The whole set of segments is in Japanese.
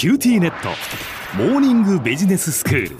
QTnet モーニングビジネススクール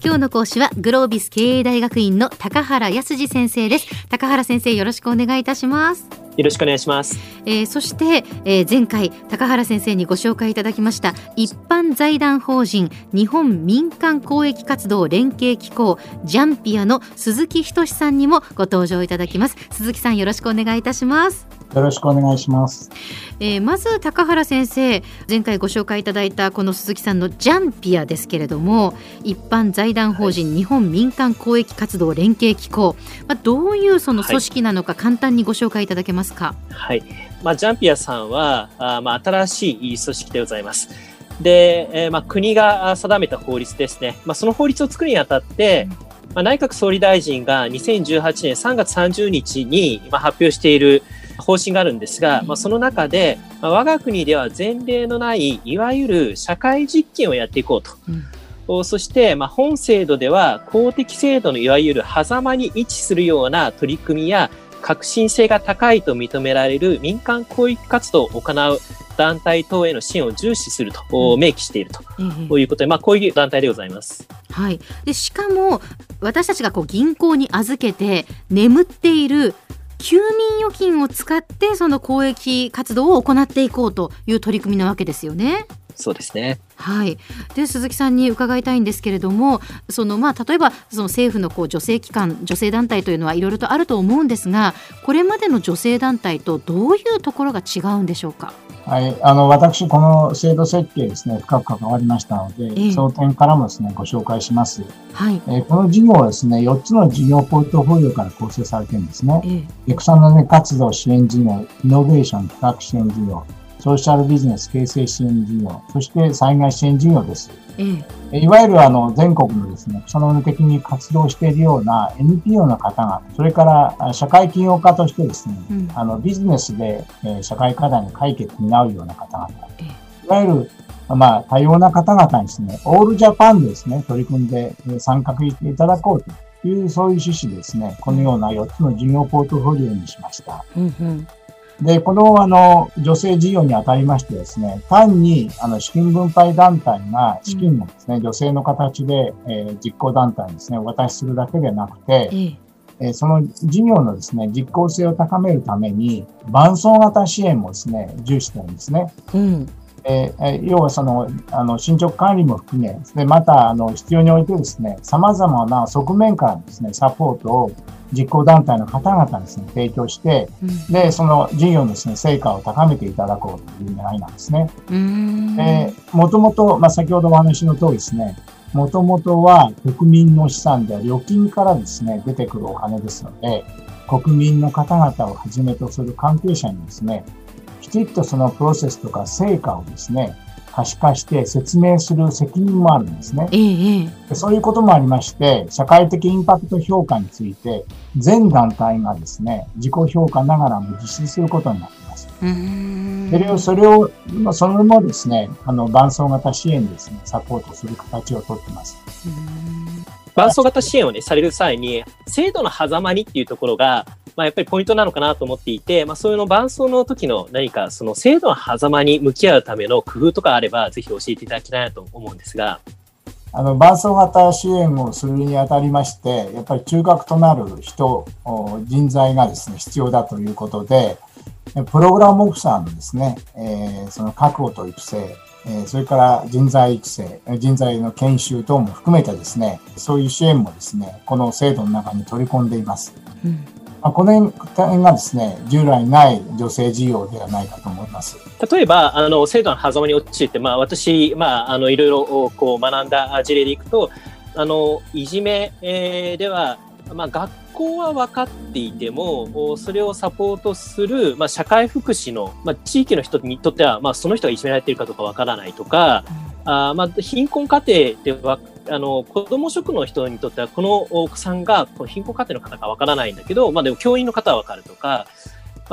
今日の講師はグロービス経営大学院の高原康次先生です高原先生よろしくお願いいたしますよろしくお願いします。えー、そして、えー、前回高原先生にご紹介いただきました一般財団法人日本民間公益活動連携機構 JANPIA の鈴木仁さんにもご登場いただきます。鈴木さんよろしくお願いいたします。よろしくお願いします。えー、まず高原先生前回ご紹介いただいたこの鈴木さんのジャンピアですけれども一般財団法人日本民間公益活動連携機構、まあ、どういうその組織なのか簡単にご紹介いただけますか？はい、まあ、ジャンピアさんはあ、まあ、新しい組織でございます。で、えー、まあ、国が定めた法律ですね。まあ、その法律を作るにあたって、うんまあ、内閣総理大臣が2018年3月30日に発表している方針があるんですが、まあ、その中で、まあ、我が国では前例のないいわゆる社会実験をやっていこうと。うん、そして、まあ、本制度では公的制度のいわゆる狭間に位置するような取り組みや革新性が高いと認められる民間公益活動を行う団体等への支援を重視すると、うん、明記していると。いうことで、まあ、こういう団体でございます。はい、でしかも私たちがこう銀行に預けて眠っている休眠預金を使ってその公益活動を行っていこうという取り組みなわけですよね。そうですね。はい。で鈴木さんに伺いたいんですけれども、そのまあ例えばその政府のこう女性機関、女性団体というのはいろいろとあると思うんですが、これまでの女性団体とどういうところが違うんでしょうか？はい、あの私、この制度設計ですね、深く関わりましたので、えー、その点からもですね、ご紹介します。はい、えー、この事業はですね、4つの事業ポートフォリオから構成されているんですね。えー、草の根活動支援事業、イノベーション企画支援事業、ソーシャルビジネス形成支援事業、そして災害支援事業です。えいわゆるあの全国のですね、草の根的に活動しているような NPO の方々、それから社会企業家としてですね、うん、あのビジネスで、え社会課題の解決に担うような方々、いわゆるまあ、多様な方々にですね、オールジャパンでですね、取り組んで参画していただこうという、そういう趣旨ですね、このような4つの事業ポートフォリオにしました。うんうんで、この、あの、女性事業にあたりましてですね、単に、あの、資金分配団体が資金をですね、うん、女性の形で、えー、実行団体にですね、お渡しするだけではなくて、えー、その事業のですね、実効性を高めるために、伴走型支援もですね、重視してるんですね。うんえー、要はその、あの、進捗管理も含め、で、また、あの、必要においてですね、様々な側面からですね、サポートを実行団体の方々ですね、提供して、うん、で、その事業のですね、成果を高めていただこうという狙いなんですね。で、もともと、まあ、先ほどお話の通りですね、もともとは国民の資産で預金からですね、出てくるお金ですので、国民の方々をはじめとする関係者にですね、きちっとそのプロセスとか成果をですね、可視化して説明する責任もあるんですね。ええ、そういうこともありまして、社会的インパクト評価について、全団体がですね、自己評価ながらも実施することになっています。それを、それを、それもですね、あの、伴走型支援ですね、サポートする形をとっています。伴走型支援をね、される際に、制度の狭間にっていうところが、まあ、やっぱりポイントなのかなと思っていて、まあ、そういうの伴走の時の何かその制度の狭間に向き合うための工夫とかあれば、ぜひ教えていただきたいなと思うんですが。あの伴走型支援をするにあたりまして、やっぱり中核となる人、人材がですね、必要だということで、プログラムオフィサーのですね、えー、その確保と育成、えー、それから人材育成、人材の研修等も含めてですね、そういう支援もですね、この制度の中に取り込んでいます。うんまあ、この点がですね、従来ない女性事業ではないかと思います。例えば、あの、制度の狭間に陥って、まあ、私、まあ、あの、いろいろ、こう、学んだ事例でいくと、あの、いじめ、えー、では、まあ、学校は分かっていても、それをサポートする、まあ、社会福祉の、まあ、地域の人にとっては、まあ、その人がいじめられているかどうか分からないとか、あまあ、貧困家庭ではあの子ども職の人にとってはこのお子さんがこの貧困家庭の方かわからないんだけど、まあ、でも教員の方はわかるとか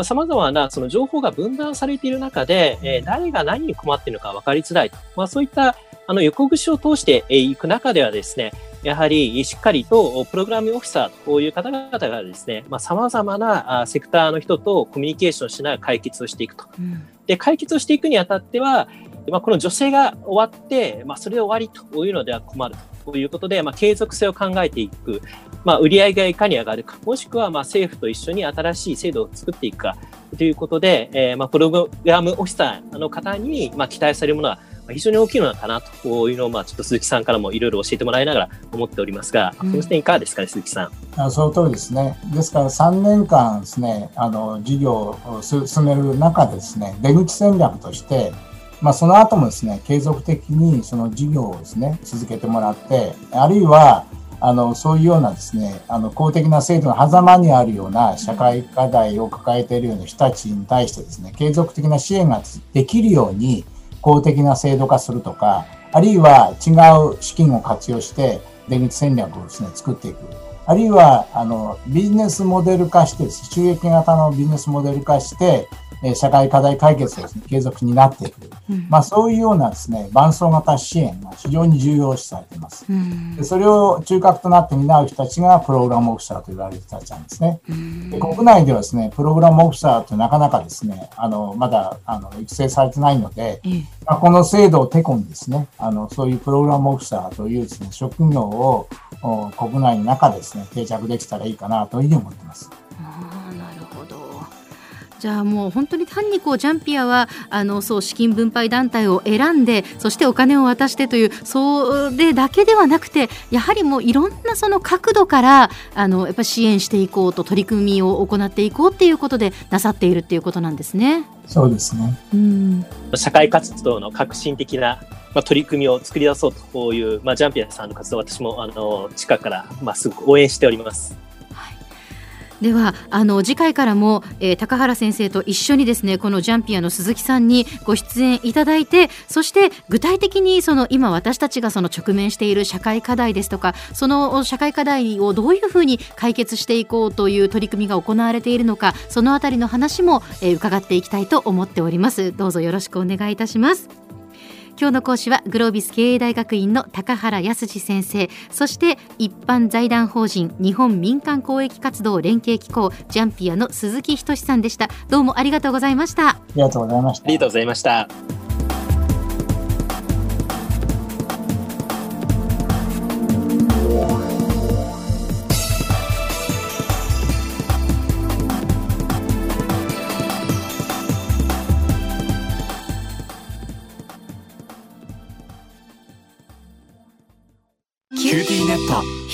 さまざ、まなその情報が分断されている中で、えー、誰が何に困っているのか分かりづらいと、まあ、そういったあの横串を通していく中ではですねやはりしっかりとプログラムオフィサーという方々がですね、まあ、様々なセクターの人とコミュニケーションしながら解決をしていくと。うん、で、解決をしていくにあたっては、まあ、この助成が終わって、まあ、それで終わりというのでは困る。ということで、まあ、継続性を考えていく、まあ、売上がいかに上がるか、もしくはまあ政府と一緒に新しい制度を作っていくか。ということで、えー、まあプログラムオフィサーの方にまあ期待されるものは非常に大きいのかなと。いうのを、まあ、ちょっと鈴木さんからもいろいろ教えてもらいながら思っておりますが、うん、その点いかがですかね、鈴木さん。あその通りですね。ですから3年間ですね、あの、事業を進める中でですね、出口戦略として、まあ、その後もですね、継続的にその事業をですね、続けてもらって、あるいは、あの、そういうようなですね、あの、公的な制度の狭間にあるような社会課題を抱えているような人たちに対してですね、継続的な支援ができるように、公的な制度化するとか、あるいは違う資金を活用して出口戦略をですね、作っていく。あるいは、あの、ビジネスモデル化して収益型のビジネスモデル化して、え社会課題解決をですね、継続になっていく。うん、まあそういうようなですね、伴走型支援が非常に重要視されています。うん、でそれを中核となって担う人たちがプログラムオフィサーと言われる人たちなんですね。で国内ではですね、プログラムオフィサーってなかなかですね、あの、まだ、あの、育成されてないので、まあ、この制度をてこにですね、あの、そういうプログラムオフィサーというですね、職業を国内の中でですね、定着できたらいいかなというふうに思ってます。じゃあもう本当に単にこうジャンピアはあのそう資金分配団体を選んでそしてお金を渡してというそれだけではなくてやはりもういろんなその角度からあのやっぱ支援していこうと取り組みを行っていこうっていうことでなさっているっていうことなんですね。そうですね。うん。社会活動の革新的なまあ、取り組みを作り出そうという、まあ、ジャンピアさんの活動私もあの近くから、まあ、すごく応援しております。ではあの次回からも、えー、高原先生と一緒にですねこのジャンピアの鈴木さんにご出演いただいてそして具体的にその今私たちがその直面している社会課題ですとかその社会課題をどういうふうに解決していこうという取り組みが行われているのかそのあたりの話も、えー、伺っていきたいと思っております。どうぞよろしくお願いいたします。今日の講師はグロービス経営大学院の高原康先生。そして一般財団法人日本民間公益活動連携機構ジャンピアの鈴木仁さんでした。どうもありがとうございました。ありがとうございました。ありがとうございました